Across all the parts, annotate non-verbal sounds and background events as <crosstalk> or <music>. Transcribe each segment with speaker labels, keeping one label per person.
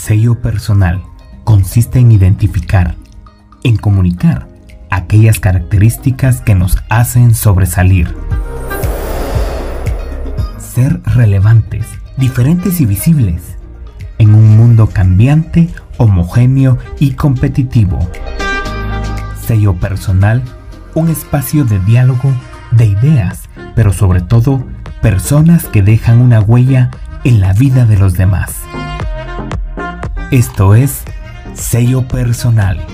Speaker 1: Sello personal consiste en identificar, en comunicar aquellas características que nos hacen sobresalir. Ser relevantes, diferentes y visibles en un mundo cambiante, homogéneo y competitivo. Sello personal, un espacio de diálogo, de ideas, pero sobre todo personas que dejan una huella en la vida de los demás. Esto es Sello Personal.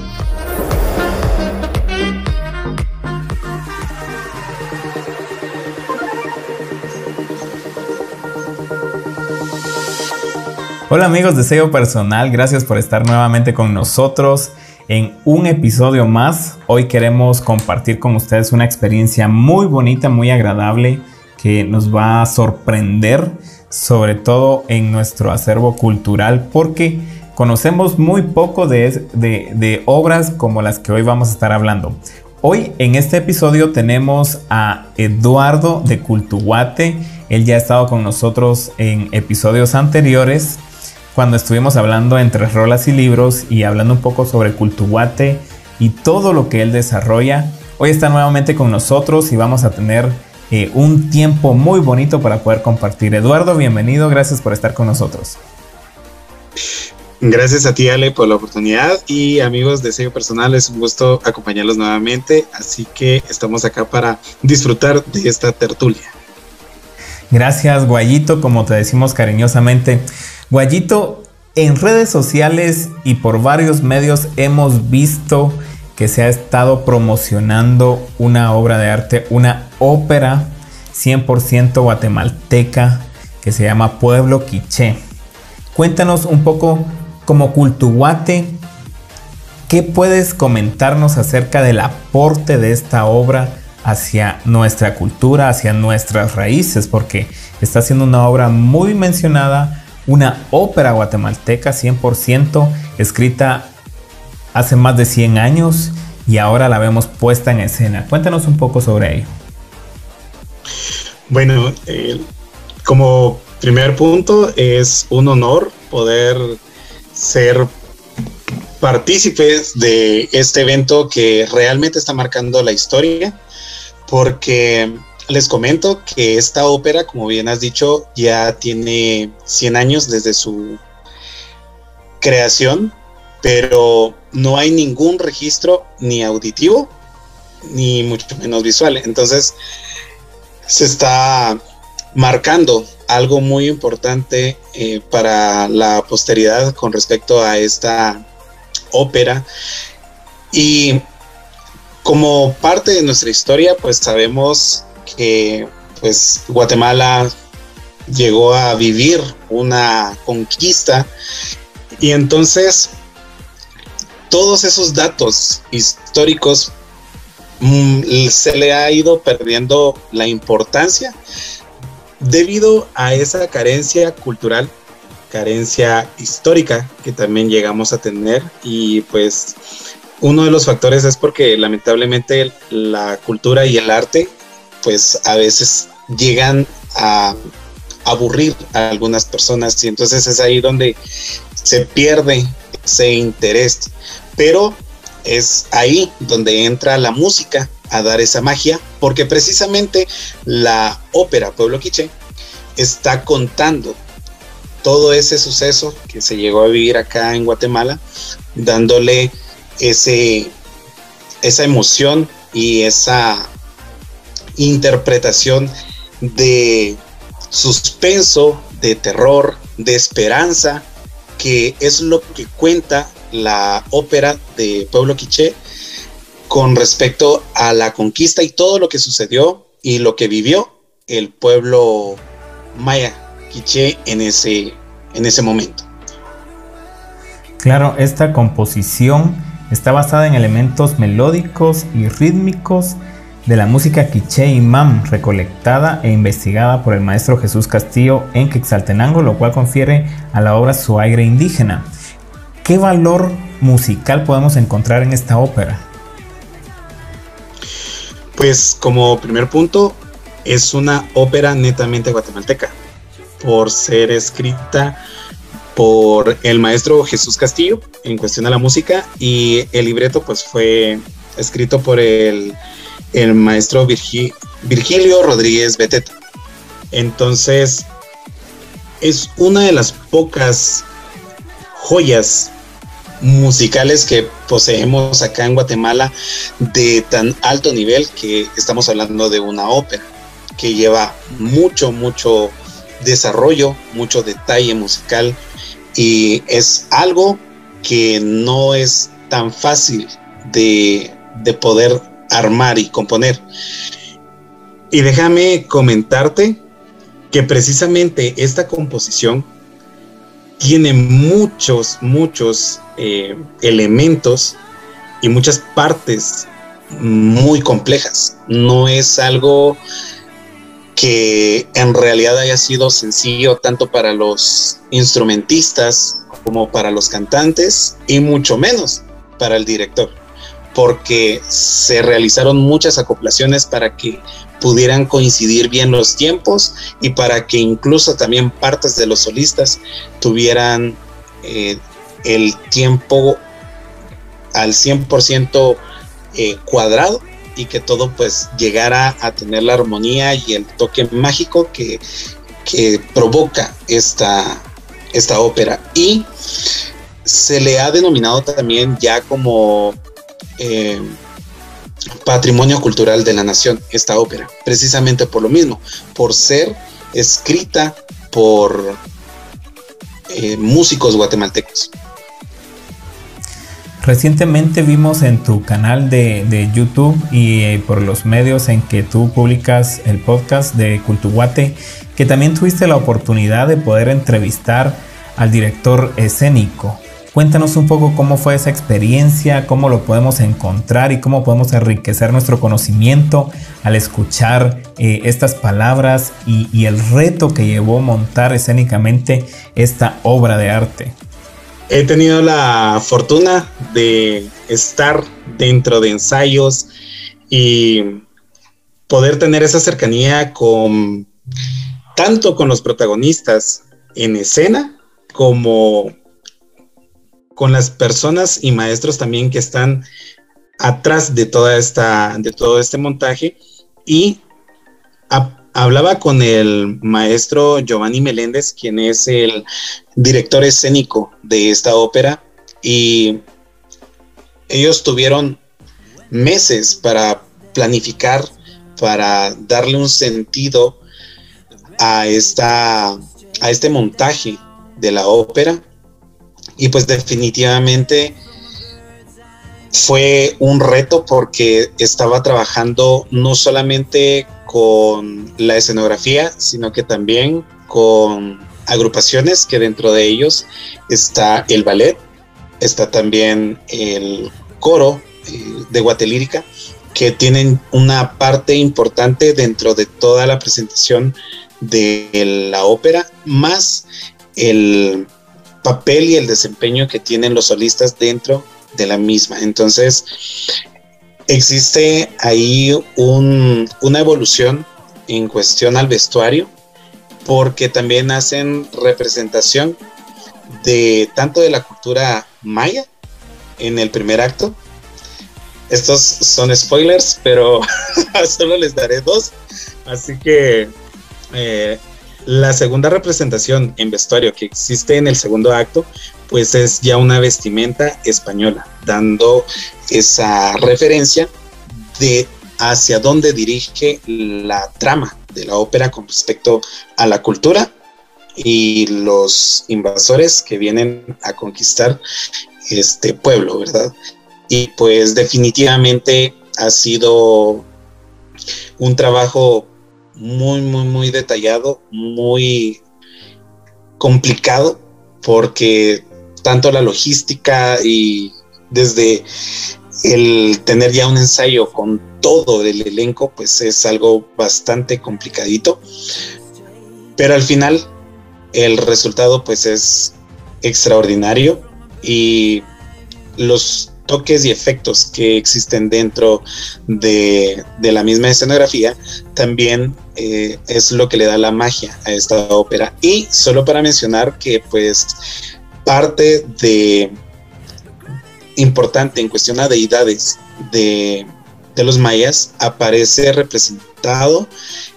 Speaker 2: Hola amigos de Sello Personal, gracias por estar nuevamente con nosotros en un episodio más. Hoy queremos compartir con ustedes una experiencia muy bonita, muy agradable que nos va a sorprender, sobre todo en nuestro acervo cultural, porque conocemos muy poco de, obras como las que hoy vamos a estar hablando. Hoy en este episodio tenemos a Eduardo de Cultuguate. Él ya ha estado con nosotros en episodios anteriores cuando estuvimos hablando entre rolas y libros y hablando un poco sobre Cultuguate y todo lo que él desarrolla. Hoy está nuevamente con nosotros y vamos a tener eh, un tiempo muy bonito para poder compartir. Eduardo, bienvenido, gracias por estar con nosotros.
Speaker 3: Gracias a ti, Ale, por la oportunidad y amigos de sello personal, es un gusto acompañarlos nuevamente, así que estamos acá para disfrutar de esta tertulia.
Speaker 2: Gracias, Guayito, como te decimos cariñosamente. Guayito, en redes sociales y por varios medios hemos visto que se ha estado promocionando una obra de arte, una ópera 100% guatemalteca que se llama Pueblo Quiché. Cuéntanos un poco como Cultuguate, ¿qué puedes comentarnos acerca del aporte de esta obra hacia nuestra cultura, hacia nuestras raíces? Porque está siendo una obra muy mencionada una ópera guatemalteca 100% escrita hace más de 100 años y ahora la vemos puesta en escena. Cuéntanos un poco sobre ello.
Speaker 3: Bueno, eh, como primer punto es un honor poder ser partícipes de este evento que realmente está marcando la historia porque les comento que esta ópera, como bien has dicho, ya tiene 100 años desde su creación, pero no hay ningún registro ni auditivo, ni mucho menos visual. Entonces, se está marcando algo muy importante eh, para la posteridad con respecto a esta ópera. Y como parte de nuestra historia, pues sabemos que pues Guatemala llegó a vivir una conquista y entonces todos esos datos históricos mm, se le ha ido perdiendo la importancia debido a esa carencia cultural, carencia histórica que también llegamos a tener. Y pues uno de los factores es porque lamentablemente la cultura y el arte pues a veces llegan a aburrir a algunas personas. Y entonces es ahí donde se pierde ese interés. Pero es ahí donde entra la música a dar esa magia, porque precisamente la ópera Pueblo Quiche está contando todo ese suceso que se llegó a vivir acá en Guatemala, dándole ese, esa emoción y esa interpretación de suspenso, de terror, de esperanza, que es lo que cuenta la ópera de Pueblo Quiché con respecto a la conquista y todo lo que sucedió y lo que vivió el pueblo maya Quiché en ese, en ese momento.
Speaker 2: Claro, esta composición está basada en elementos melódicos y rítmicos de la música quiché y mam recolectada e investigada por el maestro Jesús Castillo en Quetzaltenango, lo cual confiere a la obra su aire indígena. ¿Qué valor musical podemos encontrar en esta ópera?
Speaker 3: Pues como primer punto, es una ópera netamente guatemalteca, por ser escrita por el maestro Jesús Castillo en cuestión a la música y el libreto pues fue escrito por el, el maestro Virgilio Rodríguez Beteta. Entonces es una de las pocas joyas musicales que poseemos acá en Guatemala de tan alto nivel que estamos hablando de una ópera que lleva mucho, mucho desarrollo, mucho detalle musical y es algo que no es tan fácil de, de poder armar y componer. Y déjame comentarte que precisamente esta composición tiene muchos, muchos eh, elementos y muchas partes muy complejas. No es algo que en realidad haya sido sencillo tanto para los instrumentistas como para los cantantes y mucho menos para el director, porque se realizaron muchas acoplaciones para que pudieran coincidir bien los tiempos y para que incluso también partes de los solistas tuvieran eh, el tiempo al 100% eh, cuadrado y que todo pues llegara a tener la armonía y el toque mágico que, provoca esta, esta ópera. Y se le ha denominado también ya como eh, patrimonio cultural de la nación esta ópera, precisamente por lo mismo, por ser escrita por eh, músicos guatemaltecos.
Speaker 2: Recientemente vimos en tu canal de, YouTube y eh, por los medios en que tú publicas el podcast de Cultuguate que también tuviste la oportunidad de poder entrevistar al director escénico. Cuéntanos un poco cómo fue esa experiencia, cómo lo podemos encontrar y cómo podemos enriquecer nuestro conocimiento al escuchar eh, estas palabras y, y el reto que llevó montar escénicamente esta obra de arte.
Speaker 3: He tenido la fortuna de estar dentro de ensayos y poder tener esa cercanía con tanto con los protagonistas en escena como con las personas y maestros también que están atrás de toda esta de todo este montaje y hablaba con el maestro Giovanni Meléndez, quien es el director escénico de esta ópera, y ellos tuvieron meses para planificar, para darle un sentido a, esta, a este montaje de la ópera. Y pues definitivamente fue un reto porque estaba trabajando no solamente con la escenografía, sino que también con agrupaciones que dentro de ellos está el ballet, está también el coro eh, de Guatelírica, que tienen una parte importante dentro de toda la presentación de la ópera, más el papel y el desempeño que tienen los solistas dentro de la misma. Entonces, existe ahí una evolución en cuestión al vestuario, porque también hacen representación de tanto de la cultura maya en el primer acto. Estos son spoilers, pero <laughs> solo les daré dos. Así que eh, la segunda representación en vestuario que existe en el segundo acto, pues es ya una vestimenta española, dando esa referencia de hacia dónde dirige la trama de la ópera con respecto a la cultura y los invasores que vienen a conquistar este pueblo, ¿verdad? Y pues definitivamente ha sido un trabajo muy, muy, muy detallado, muy complicado, porque tanto la logística y desde el tener ya un ensayo con todo el elenco, pues es algo bastante complicadito. Pero al final el resultado pues es extraordinario y los toques y efectos que existen dentro de, la misma escenografía también eh, es lo que le da la magia a esta ópera. Y solo para mencionar que pues parte de importante en cuestión a deidades de, de los mayas aparece representado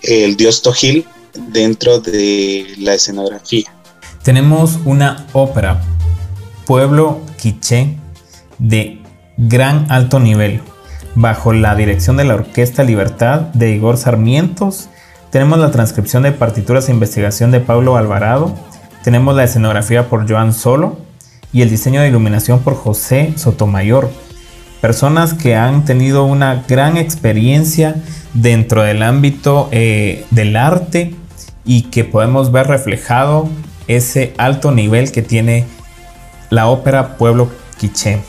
Speaker 3: el dios Tojil dentro de la escenografía.
Speaker 2: Tenemos una ópera, Pueblo Quiché, de gran alto nivel, bajo la dirección de la Orquesta Libertad de Igor Sarmientos. Tenemos la transcripción de partituras e investigación de Pablo Alvarado. Tenemos la escenografía por Joan Solo y el diseño de iluminación por José Sotomayor. Personas que han tenido una gran experiencia dentro del ámbito eh, del arte y que podemos ver reflejado ese alto nivel que tiene la ópera Pueblo Quiché.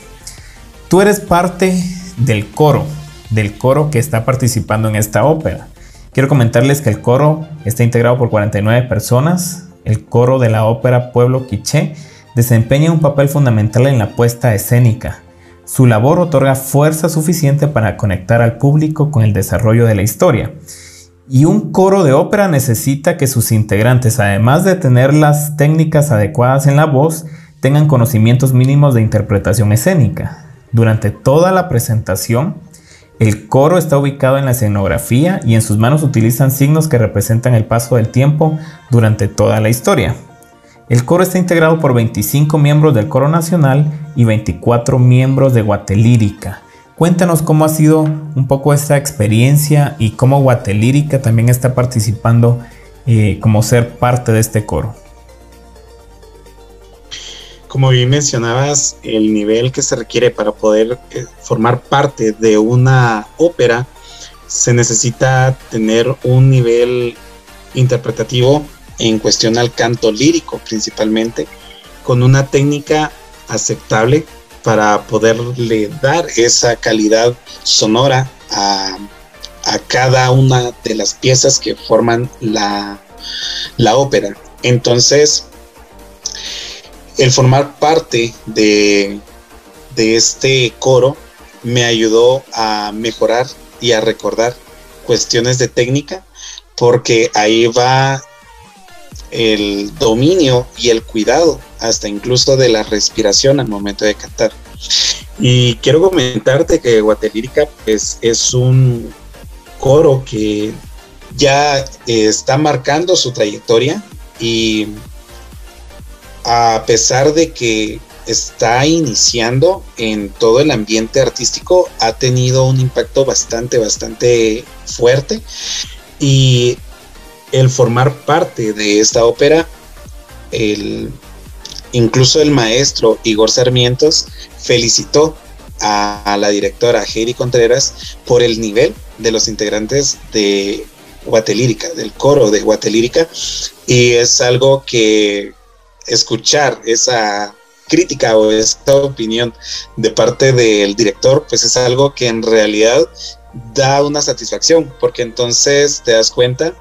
Speaker 2: Tú eres parte del coro, del coro que está participando en esta ópera. Quiero comentarles que el coro está integrado por 49 personas. El coro de la ópera Pueblo Quiché desempeña un papel fundamental en la puesta escénica. Su labor otorga fuerza suficiente para conectar al público con el desarrollo de la historia. Y un coro de ópera necesita que sus integrantes, además de tener las técnicas adecuadas en la voz, tengan conocimientos mínimos de interpretación escénica. Durante toda la presentación, el coro está ubicado en la escenografía y en sus manos utilizan signos que representan el paso del tiempo durante toda la historia. El coro está integrado por 25 miembros del coro nacional y 24 miembros de Guatelírica. Cuéntanos cómo ha sido un poco esta experiencia y cómo Guatelírica también está participando eh, como ser parte de este coro.
Speaker 3: Como bien mencionabas, el nivel que se requiere para poder eh, formar parte de una ópera, se necesita tener un nivel interpretativo en cuestión al canto lírico principalmente, con una técnica aceptable para poderle dar esa calidad sonora a, cada una de las piezas que forman la, la ópera. Entonces, el formar parte de, de este coro me ayudó a mejorar y a recordar cuestiones de técnica, porque ahí va el dominio y el cuidado, hasta incluso de la respiración al momento de cantar. Y quiero comentarte que Guatelírica pues, es un coro que ya está marcando su trayectoria y a pesar de que está iniciando en todo el ambiente artístico, ha tenido un impacto bastante, bastante fuerte. Y el formar parte de esta ópera, el, incluso el maestro Igor Sarmientos felicitó a, la directora Heidi Contreras por el nivel de los integrantes de Guatelírica, del coro de Guatelírica, y es algo que escuchar esa crítica o esta opinión de parte del director, pues es algo que en realidad da una satisfacción, porque entonces te das cuenta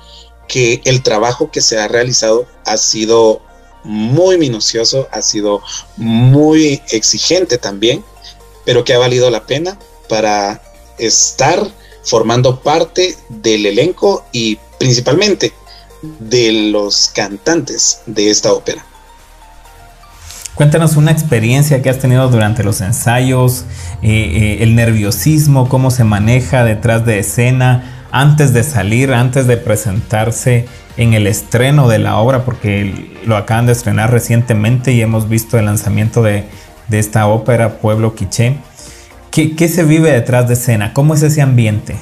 Speaker 3: que el trabajo que se ha realizado ha sido muy minucioso, ha sido muy exigente también, pero que ha valido la pena para estar formando parte del elenco y principalmente de los cantantes de esta ópera.
Speaker 2: Cuéntanos una experiencia que has tenido durante los ensayos, eh, eh, el nerviosismo, cómo se maneja detrás de escena, antes de salir, antes de presentarse en el estreno de la obra, porque lo acaban de estrenar recientemente y hemos visto el lanzamiento de, esta ópera Pueblo Quiché. ¿Qué, ¿Qué, se vive detrás de escena? ¿Cómo es ese ambiente?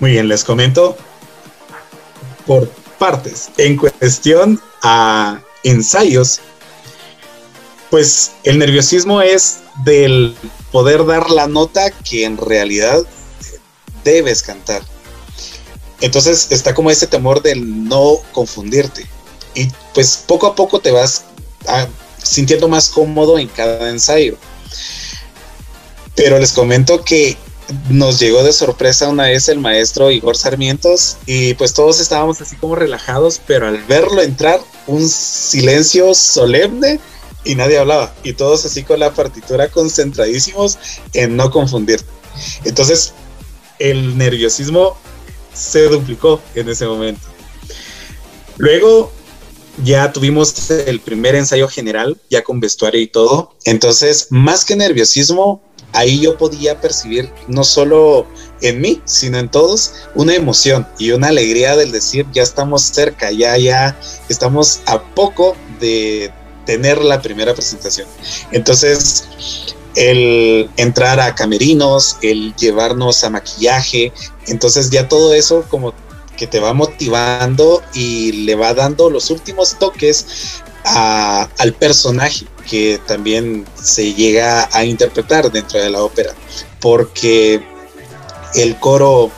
Speaker 3: Muy bien, les comento por partes. En cuestión a ensayos, pues el nerviosismo es del poder dar la nota que en realidad debes cantar. Entonces está como ese temor del no confundirte. Y pues poco a poco te vas ah, sintiendo más cómodo en cada ensayo. Pero les comento que nos llegó de sorpresa una vez el maestro Igor Sarmientos y pues todos estábamos así como relajados, pero al verlo entrar, un silencio solemne y nadie hablaba. Y todos así con la partitura concentradísimos en no confundir. Entonces, el nerviosismo se duplicó en ese momento. Luego ya tuvimos el primer ensayo general, ya con vestuario y todo. Entonces, más que nerviosismo, ahí yo podía percibir no solo en mí, sino en todos, una emoción y una alegría del decir, ya estamos cerca, ya, ya estamos a poco de tener la primera presentación. Entonces, el entrar a camerinos, el llevarnos a maquillaje, entonces ya todo eso como que te va motivando y le va dando los últimos toques al personaje que también se llega a interpretar dentro de la ópera, porque el coro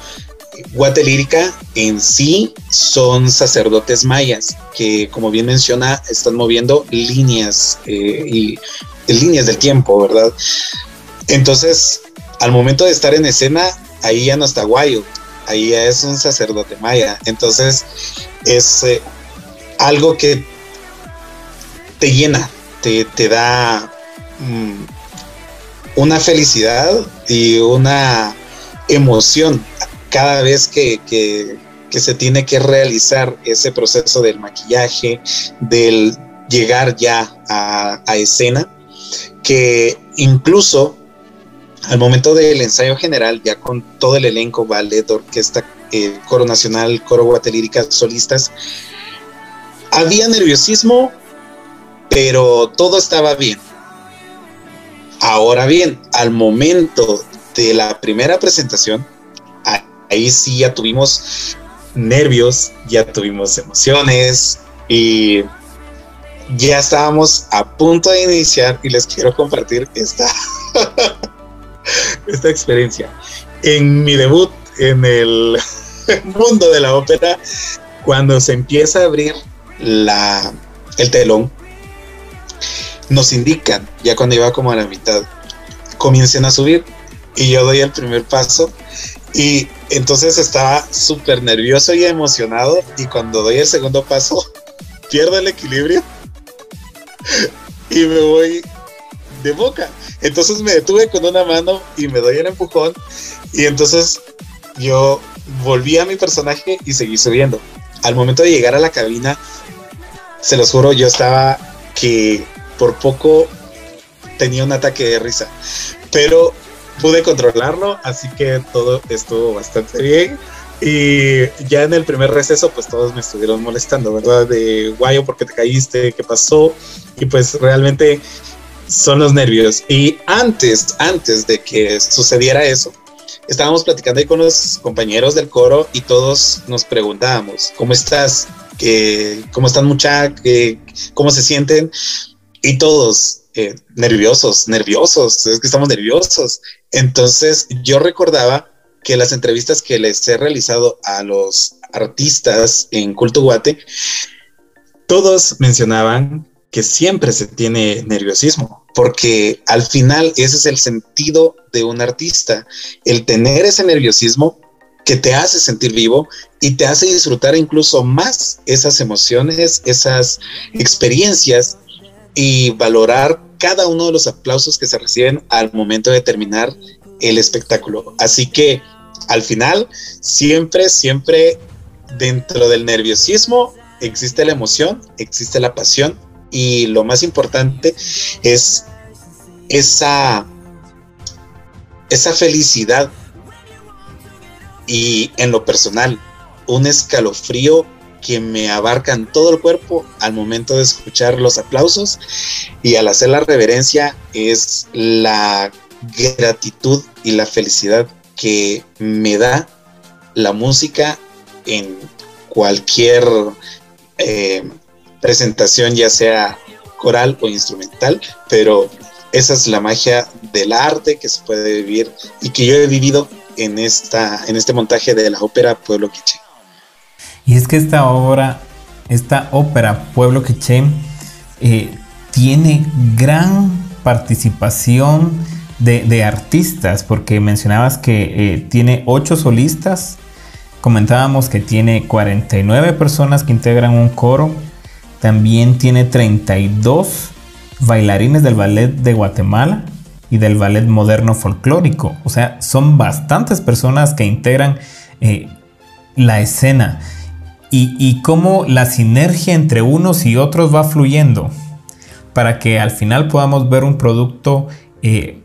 Speaker 3: guatelírica en sí son sacerdotes mayas que, como bien menciona, están moviendo líneas eh, y líneas del tiempo, ¿verdad? Entonces, al momento de estar en escena, ahí ya no está guayo, ahí ya es un sacerdote maya. Entonces, es eh, algo que te llena, te, da mm, una felicidad y una emoción cada vez que, se tiene que realizar ese proceso del maquillaje, del llegar ya a, escena, que incluso al momento del ensayo general, ya con todo el elenco, ballet, orquesta, eh, coro nacional, coro guatelírica, solistas, había nerviosismo, pero todo estaba bien. Ahora bien, al momento de la primera presentación, ahí sí ya tuvimos nervios, ya tuvimos emociones y ya estábamos a punto de iniciar y les quiero compartir esta, <laughs> esta experiencia. En mi debut en el <laughs> mundo de la ópera, cuando se empieza a abrir la, el telón, nos indican, ya cuando iba como a la mitad, comiencen a subir. Y yo doy el primer paso. Y entonces estaba súper nervioso y emocionado. Y cuando doy el segundo paso <laughs> pierdo el equilibrio. Y me voy de boca. Entonces me detuve con una mano y me doy el empujón. Y entonces yo volví a mi personaje y seguí subiendo. Al momento de llegar a la cabina, se los juro, yo estaba que por poco tenía un ataque de risa, pero pude controlarlo, así que todo estuvo bastante bien. Y ya en el primer receso, pues todos me estuvieron molestando, ¿verdad? De guayo, ¿por qué te caíste? ¿Qué pasó? Y pues realmente son los nervios. Y antes, antes de que sucediera eso, estábamos platicando ahí con los compañeros del coro y todos nos preguntábamos, ¿cómo estás? ¿Cómo están mucha? ¿Cómo se sienten? Y todos, eh, nerviosos, nerviosos, es que estamos nerviosos. Entonces yo recordaba que las entrevistas que les he realizado a los artistas en Culto Guate, todos mencionaban que siempre se tiene nerviosismo, porque al final ese es el sentido de un artista, el tener ese nerviosismo que te hace sentir vivo y te hace disfrutar incluso más esas emociones, esas experiencias y valorar cada uno de los aplausos que se reciben al momento de terminar el espectáculo. Así que al final, siempre, siempre dentro del nerviosismo existe la emoción, existe la pasión y lo más importante es esa, esa felicidad y en lo personal, un escalofrío que me abarcan todo el cuerpo al momento de escuchar los aplausos y al hacer la reverencia es la gratitud y la felicidad que me da la música en cualquier eh, presentación, ya sea coral o instrumental, pero esa es la magia del arte que se puede vivir y que yo he vivido en, esta, en este montaje de la ópera Pueblo Quiché.
Speaker 2: Y es que esta obra, esta ópera Pueblo Quiché, eh, tiene gran participación de, artistas, porque mencionabas que eh, tiene ocho solistas, comentábamos que tiene 49 personas que integran un coro, también tiene 32 bailarines del ballet de Guatemala y del ballet moderno folclórico, o sea, son bastantes personas que integran eh, la escena y, cómo la sinergia entre unos y otros va fluyendo para que al final podamos ver un producto eh,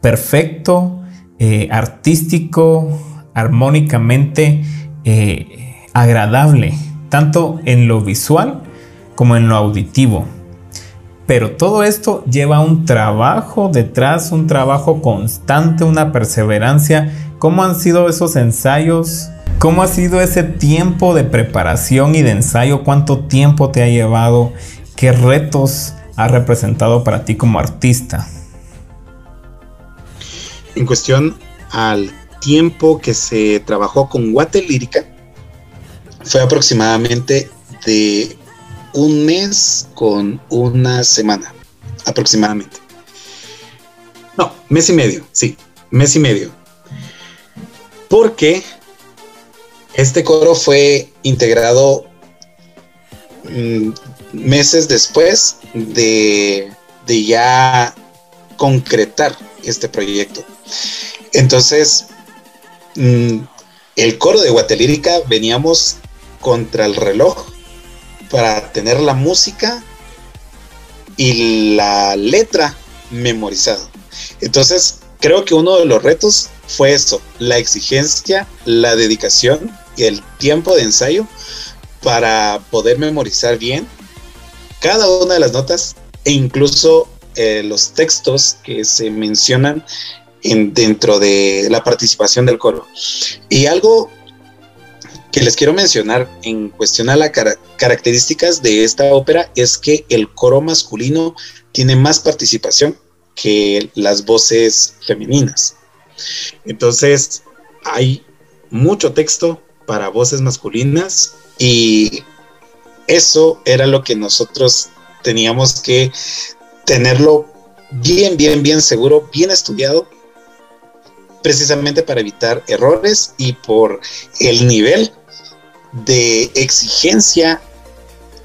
Speaker 2: perfecto, eh, artístico, armónicamente eh, agradable, tanto en lo visual como en lo auditivo. Pero todo esto lleva un trabajo detrás, un trabajo constante, una perseverancia. ¿Cómo han sido esos ensayos? ¿Cómo ha sido ese tiempo de preparación y de ensayo? ¿Cuánto tiempo te ha llevado? ¿Qué retos ha representado para ti como artista?
Speaker 3: En cuestión al tiempo que se trabajó con Guate Lírica, fue aproximadamente de un mes con una semana, aproximadamente. No, mes y medio, sí, mes y medio. Porque este coro fue integrado mm, meses después de, ya concretar este proyecto. Entonces, mm, el coro de Guatelírica veníamos contra el reloj para tener la música y la letra memorizado. Entonces, creo que uno de los retos fue eso, la exigencia, la dedicación el tiempo de ensayo para poder memorizar bien cada una de las notas e incluso eh, los textos que se mencionan en, dentro de la participación del coro. Y algo que les quiero mencionar en cuestión a las características de esta ópera es que el coro masculino tiene más participación que las voces femeninas. Entonces, hay mucho texto, para voces masculinas y eso era lo que nosotros teníamos que tenerlo bien, bien, bien seguro, bien estudiado, precisamente para evitar errores y por el nivel de exigencia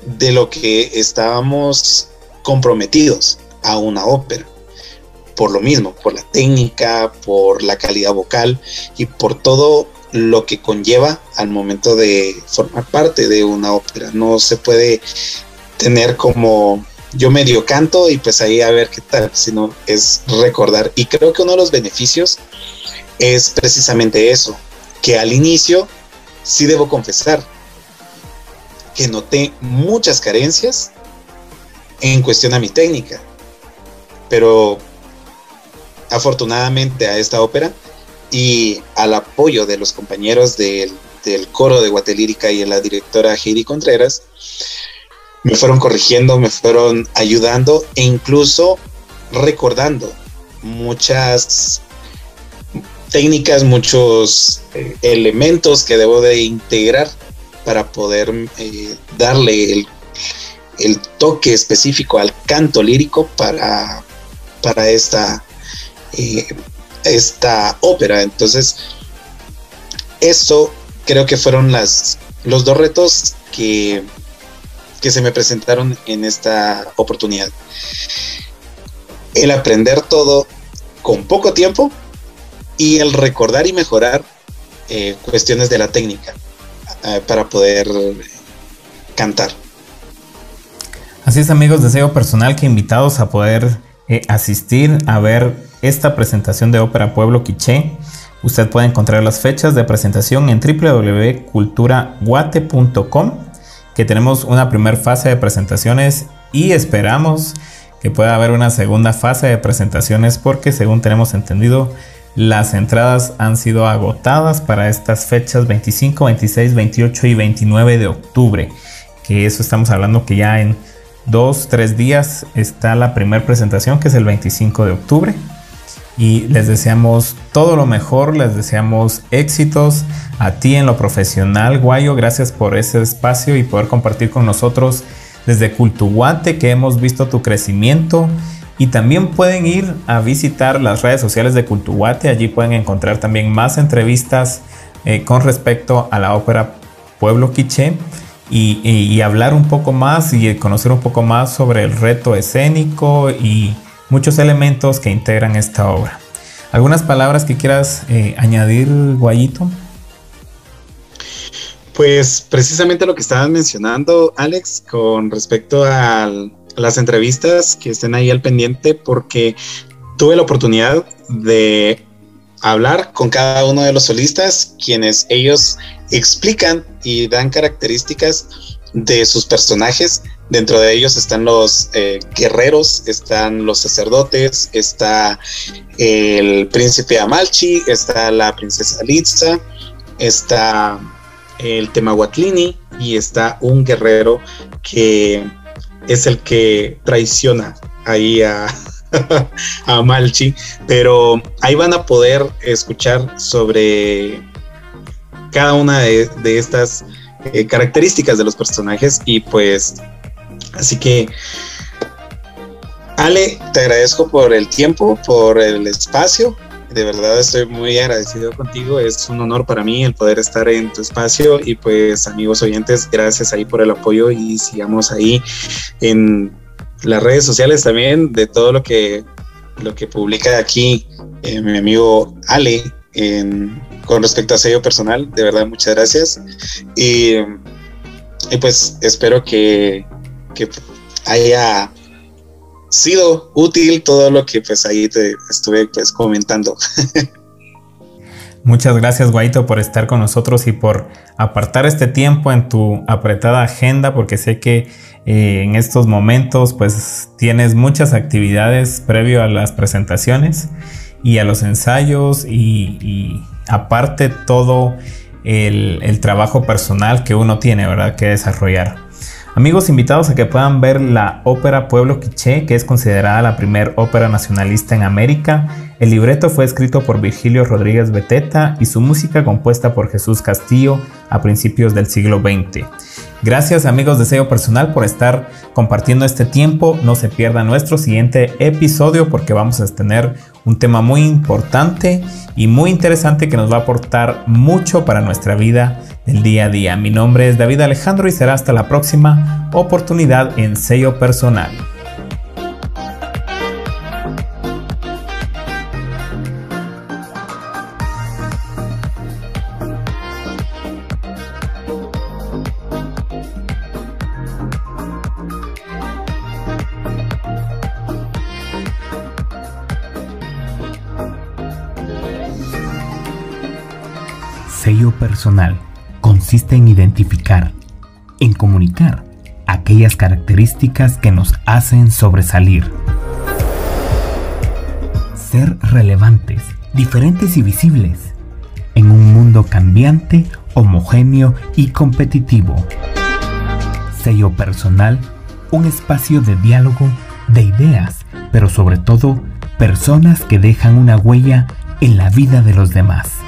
Speaker 3: de lo que estábamos comprometidos a una ópera. Por lo mismo, por la técnica, por la calidad vocal y por todo lo que conlleva al momento de formar parte de una ópera. No se puede tener como yo medio canto y pues ahí a ver qué tal, sino es recordar. Y creo que uno de los beneficios es precisamente eso, que al inicio sí debo confesar que noté muchas carencias en cuestión a mi técnica, pero afortunadamente a esta ópera y al apoyo de los compañeros del, coro de Guatelírica y de la directora Heidi Contreras, me fueron corrigiendo, me fueron ayudando e incluso recordando muchas técnicas, muchos eh, elementos que debo de integrar para poder eh, darle el, toque específico al canto lírico para, para esta eh, esta ópera. Entonces, eso creo que fueron las, los dos retos que, que se me presentaron en esta oportunidad. El aprender todo con poco tiempo y el recordar y mejorar eh, cuestiones de la técnica eh, para poder cantar.
Speaker 2: Así es amigos, deseo personal que invitados a poder eh, asistir a ver esta presentación de Ópera Pueblo Quiché. Usted puede encontrar las fechas de presentación en www.culturaguate.com, que tenemos una primera fase de presentaciones y esperamos que pueda haber una segunda fase de presentaciones porque según tenemos entendido, las entradas han sido agotadas para estas fechas 25, 26, 28 y 29 de octubre. Que eso estamos hablando que ya en dos, tres días está la primera presentación que es el 25 de octubre y les deseamos todo lo mejor, les deseamos éxitos a ti en lo profesional, Guayo, gracias por ese espacio y poder compartir con nosotros desde Cultuguate que hemos visto tu crecimiento. Y también pueden ir a visitar las redes sociales de Cultuguate, allí pueden encontrar también más entrevistas eh, con respecto a la ópera Pueblo Quiché y, y hablar un poco más y conocer un poco más sobre el reto escénico y muchos elementos que integran esta obra. ¿Algunas palabras que quieras eh, añadir, Guayito?
Speaker 3: Pues precisamente lo que estabas mencionando, Alex, con respecto a las entrevistas que estén ahí al pendiente, porque tuve la oportunidad de hablar con cada uno de los solistas, quienes ellos explican y dan características de sus personajes. Dentro de ellos están los eh, guerreros, están los sacerdotes, está el príncipe Amalchi, está la princesa Litza, está el Temahuatlini y está un guerrero que es el que traiciona ahí a, <laughs> a Malchi, pero ahí van a poder escuchar sobre cada una de, estas eh, características de los personajes y pues así que Ale, te agradezco por el tiempo, por el espacio. De verdad estoy muy agradecido contigo. Es un honor para mí el poder estar en tu espacio y pues amigos oyentes, gracias ahí por el apoyo y sigamos ahí en las redes sociales también de todo lo que lo que publica aquí eh, mi amigo Ale con respecto a sello personal. De verdad, muchas gracias. Y, pues espero que, que, haya sido útil todo lo que pues ahí te estuve pues comentando. <laughs>
Speaker 2: Muchas gracias Guaito por estar con nosotros y por apartar este tiempo en tu apretada agenda porque sé que eh, en estos momentos pues tienes muchas actividades previo a las presentaciones y a los ensayos y, aparte todo el, el, trabajo personal que uno tiene, ¿verdad? Que desarrollar. Amigos invitados a que puedan ver la ópera Pueblo Quiché, que es considerada la primer ópera nacionalista en América. El libreto fue escrito por Virgilio Rodríguez Beteta y su música compuesta por Jesús Castillo a principios del siglo XX. Gracias amigos de Sello Personal por estar compartiendo este tiempo. No se pierda nuestro siguiente episodio porque vamos a tener un tema muy importante y muy interesante que nos va a aportar mucho para nuestra vida del día a día. Mi nombre es David Alejandro y será hasta la próxima oportunidad en Sello Personal.
Speaker 1: Personal consiste en identificar, en comunicar aquellas características que nos hacen sobresalir. Ser relevantes, diferentes y visibles en un mundo cambiante, homogéneo y competitivo. Sello personal, un espacio de diálogo, de ideas, pero sobre todo personas que dejan una huella en la vida de los demás.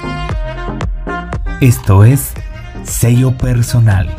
Speaker 1: Esto es sello personal.